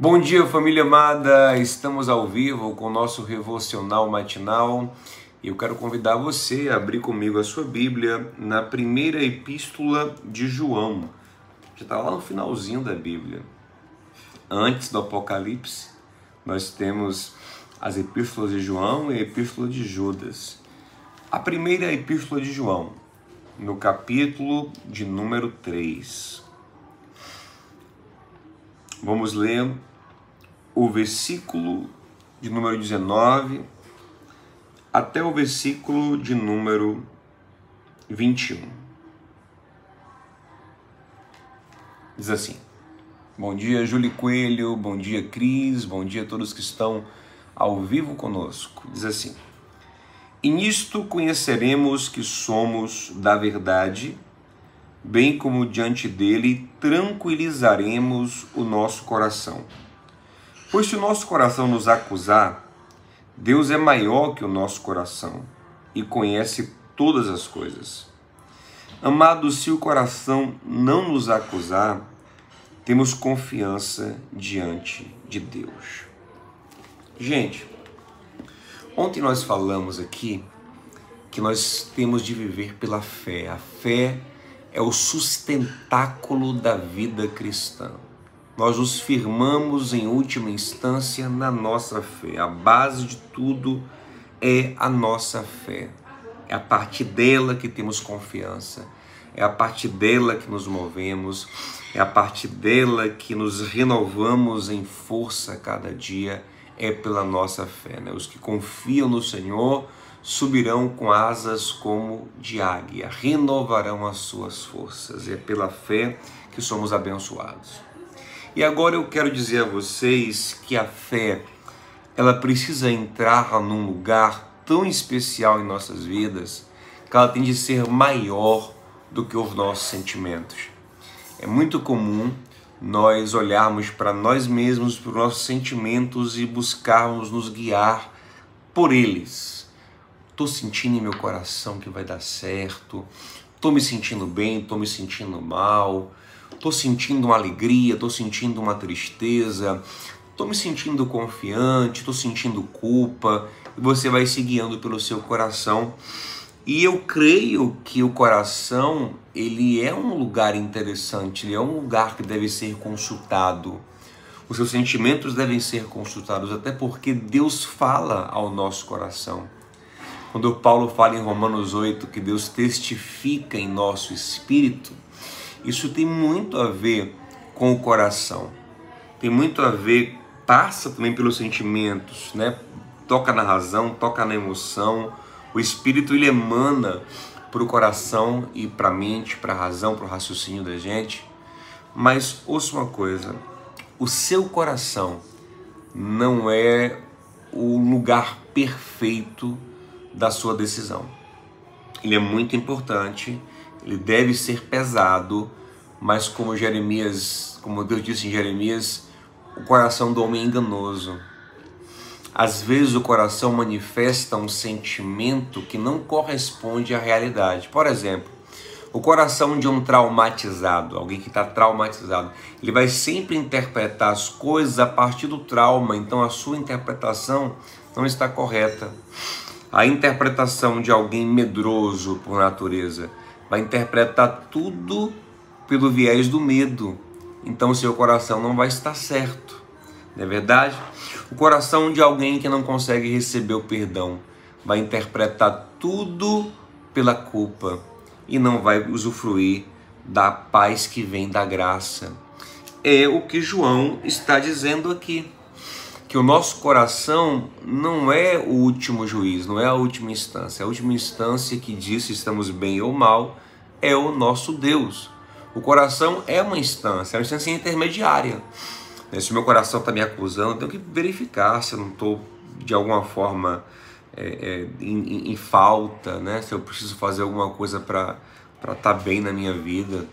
Bom dia, família amada. Estamos ao vivo com o nosso devocional matinal. Eu quero convidar você a abrir comigo a sua Bíblia na primeira epístola de João. Já está lá no finalzinho da Bíblia. Antes do Apocalipse, nós temos as epístolas de João e a epístola de Judas. A primeira epístola de João, no capítulo de número 3. Vamos ler o versículo de número 19 até o versículo de número 21. Diz assim: Bom dia, Júlio Coelho, bom dia, Cris, bom dia a todos que estão ao vivo conosco. Diz assim: E nisto conheceremos que somos da verdade, bem como diante dele tranquilizaremos o nosso coração. Pois se o nosso coração nos acusar, Deus é maior que o nosso coração e conhece todas as coisas. Amados, se o coração não nos acusar, temos confiança diante de Deus. Gente, ontem nós falamos aqui que nós temos de viver pela fé. A fé é o sustentáculo da vida cristã nós nos firmamos em última instância na nossa fé. A base de tudo é a nossa fé. É a partir dela que temos confiança. É a partir dela que nos movemos. É a partir dela que nos renovamos em força cada dia. É pela nossa fé. Né? Os que confiam no Senhor subirão com asas como de águia, renovarão as suas forças. É pela fé que somos abençoados. E agora eu quero dizer a vocês que a fé, ela precisa entrar num lugar tão especial em nossas vidas, que ela tem de ser maior do que os nossos sentimentos. É muito comum nós olharmos para nós mesmos, para os nossos sentimentos e buscarmos nos guiar por eles. Estou sentindo em meu coração que vai dar certo, estou me sentindo bem, estou me sentindo mal, Estou sentindo uma alegria, estou sentindo uma tristeza, estou me sentindo confiante, estou sentindo culpa, e você vai se guiando pelo seu coração. E eu creio que o coração, ele é um lugar interessante, ele é um lugar que deve ser consultado. Os seus sentimentos devem ser consultados, até porque Deus fala ao nosso coração. Quando Paulo fala em Romanos 8 que Deus testifica em nosso espírito, isso tem muito a ver com o coração. Tem muito a ver, passa também pelos sentimentos, né? Toca na razão, toca na emoção. O espírito ele emana para o coração e para a mente, para a razão, para o raciocínio da gente. Mas ouça uma coisa: o seu coração não é o lugar perfeito da sua decisão. Ele é muito importante ele deve ser pesado, mas como Jeremias, como Deus disse em Jeremias, o coração do homem é enganoso. Às vezes o coração manifesta um sentimento que não corresponde à realidade. Por exemplo, o coração de um traumatizado, alguém que está traumatizado, ele vai sempre interpretar as coisas a partir do trauma, então a sua interpretação não está correta. A interpretação de alguém medroso por natureza vai interpretar tudo pelo viés do medo. Então seu coração não vai estar certo. Não é verdade? O coração de alguém que não consegue receber o perdão vai interpretar tudo pela culpa e não vai usufruir da paz que vem da graça. É o que João está dizendo aqui que o nosso coração não é o último juiz, não é a última instância. A última instância que diz se estamos bem ou mal é o nosso Deus. O coração é uma instância, é uma instância intermediária. Se o meu coração está me acusando, eu tenho que verificar se eu não estou de alguma forma é, é, em, em, falta, né? se eu preciso fazer alguma coisa para estar tá bem na minha vida.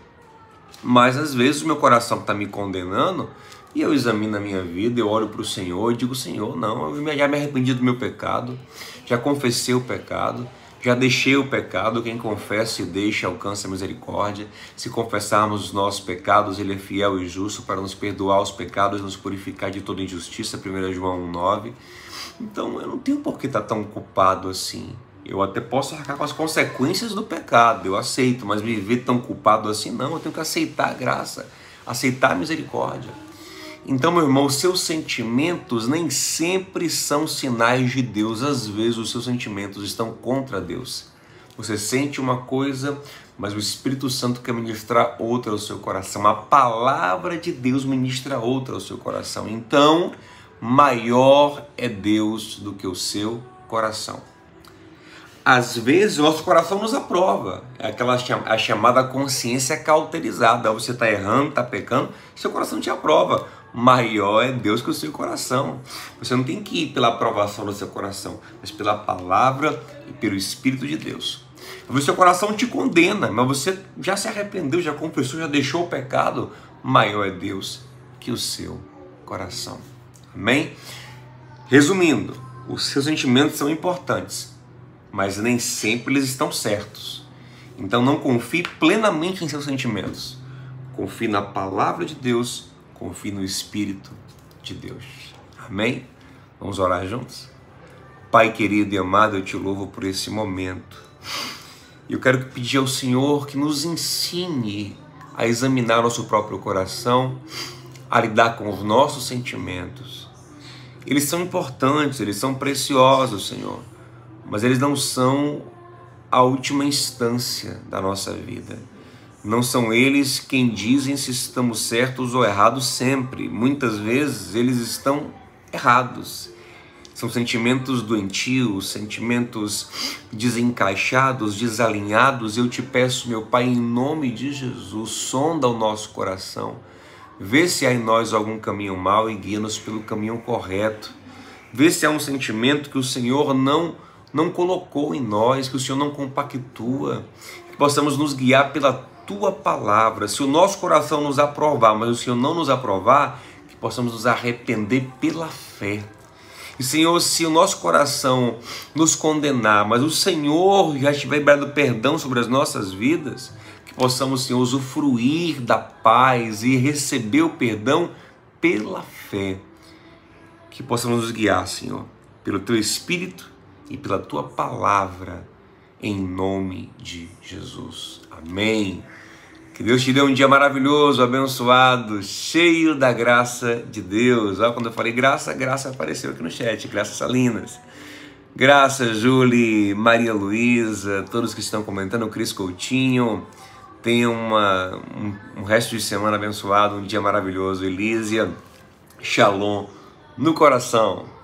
Mas às vezes o meu coração está me condenando e eu examino a minha vida, eu olho para o Senhor e digo: Senhor, não, eu já me arrependi do meu pecado, já confessei o pecado, Já deixei o pecado, quem confessa e deixa alcança a misericórdia. Se confessarmos os nossos pecados, Ele é fiel e justo para nos perdoar os pecados e nos purificar de toda injustiça. 1 João 1,9. Então eu não tenho por que estar tão culpado assim. Eu até posso arcar com as consequências do pecado, eu aceito, mas viver tão culpado assim, não. Eu tenho que aceitar a graça, aceitar a misericórdia. Então, meu irmão, os seus sentimentos nem sempre são sinais de Deus. Às vezes, os seus sentimentos estão contra Deus. Você sente uma coisa, mas o Espírito Santo quer ministrar outra ao seu coração. A palavra de Deus ministra outra ao seu coração. Então, maior é Deus do que o seu coração. Às vezes, o nosso coração nos aprova. É aquela a chamada consciência cauterizada. Você está errando, está pecando, seu coração te aprova maior é Deus que o seu coração. Você não tem que ir pela aprovação do seu coração, mas pela palavra e pelo Espírito de Deus. O seu coração te condena, mas você já se arrependeu, já confessou, já deixou o pecado. Maior é Deus que o seu coração. Amém? Resumindo, os seus sentimentos são importantes, mas nem sempre eles estão certos. Então não confie plenamente em seus sentimentos. Confie na palavra de Deus confie no Espírito de Deus. Amém? Vamos orar juntos? Pai querido e amado, eu te louvo por esse momento. Eu quero pedir ao Senhor que nos ensine a examinar nosso próprio coração, a lidar com os nossos sentimentos. Eles são importantes, eles são preciosos, Senhor, mas eles não são a última instância da nossa vida. Não são eles quem dizem se estamos certos ou errados sempre. Muitas vezes eles estão errados. São sentimentos doentios, sentimentos desencaixados, desalinhados. Eu te peço, meu Pai, em nome de Jesus, sonda o nosso coração. Vê se há em nós algum caminho mau e guia-nos pelo caminho correto. Vê se há um sentimento que o Senhor não não colocou em nós, que o Senhor não compactua, que possamos nos guiar pela tua palavra. Se o nosso coração nos aprovar, mas o Senhor não nos aprovar, que possamos nos arrepender pela fé. E Senhor, se o nosso coração nos condenar, mas o Senhor já estiver liberando perdão sobre as nossas vidas, que possamos, Senhor, usufruir da paz e receber o perdão pela fé. Que possamos nos guiar, Senhor, pelo Teu Espírito e pela Tua palavra, em nome de Jesus. Amém. Que Deus te dê um dia maravilhoso, abençoado, cheio da graça de Deus. Olha, quando eu falei graça, graça apareceu aqui no chat. Graça Salinas. Graça, Julie, Maria Luísa, todos que estão comentando, Cris Coutinho. Tenha uma, um, um resto de semana abençoado, um dia maravilhoso. Elísia, Shalom no coração.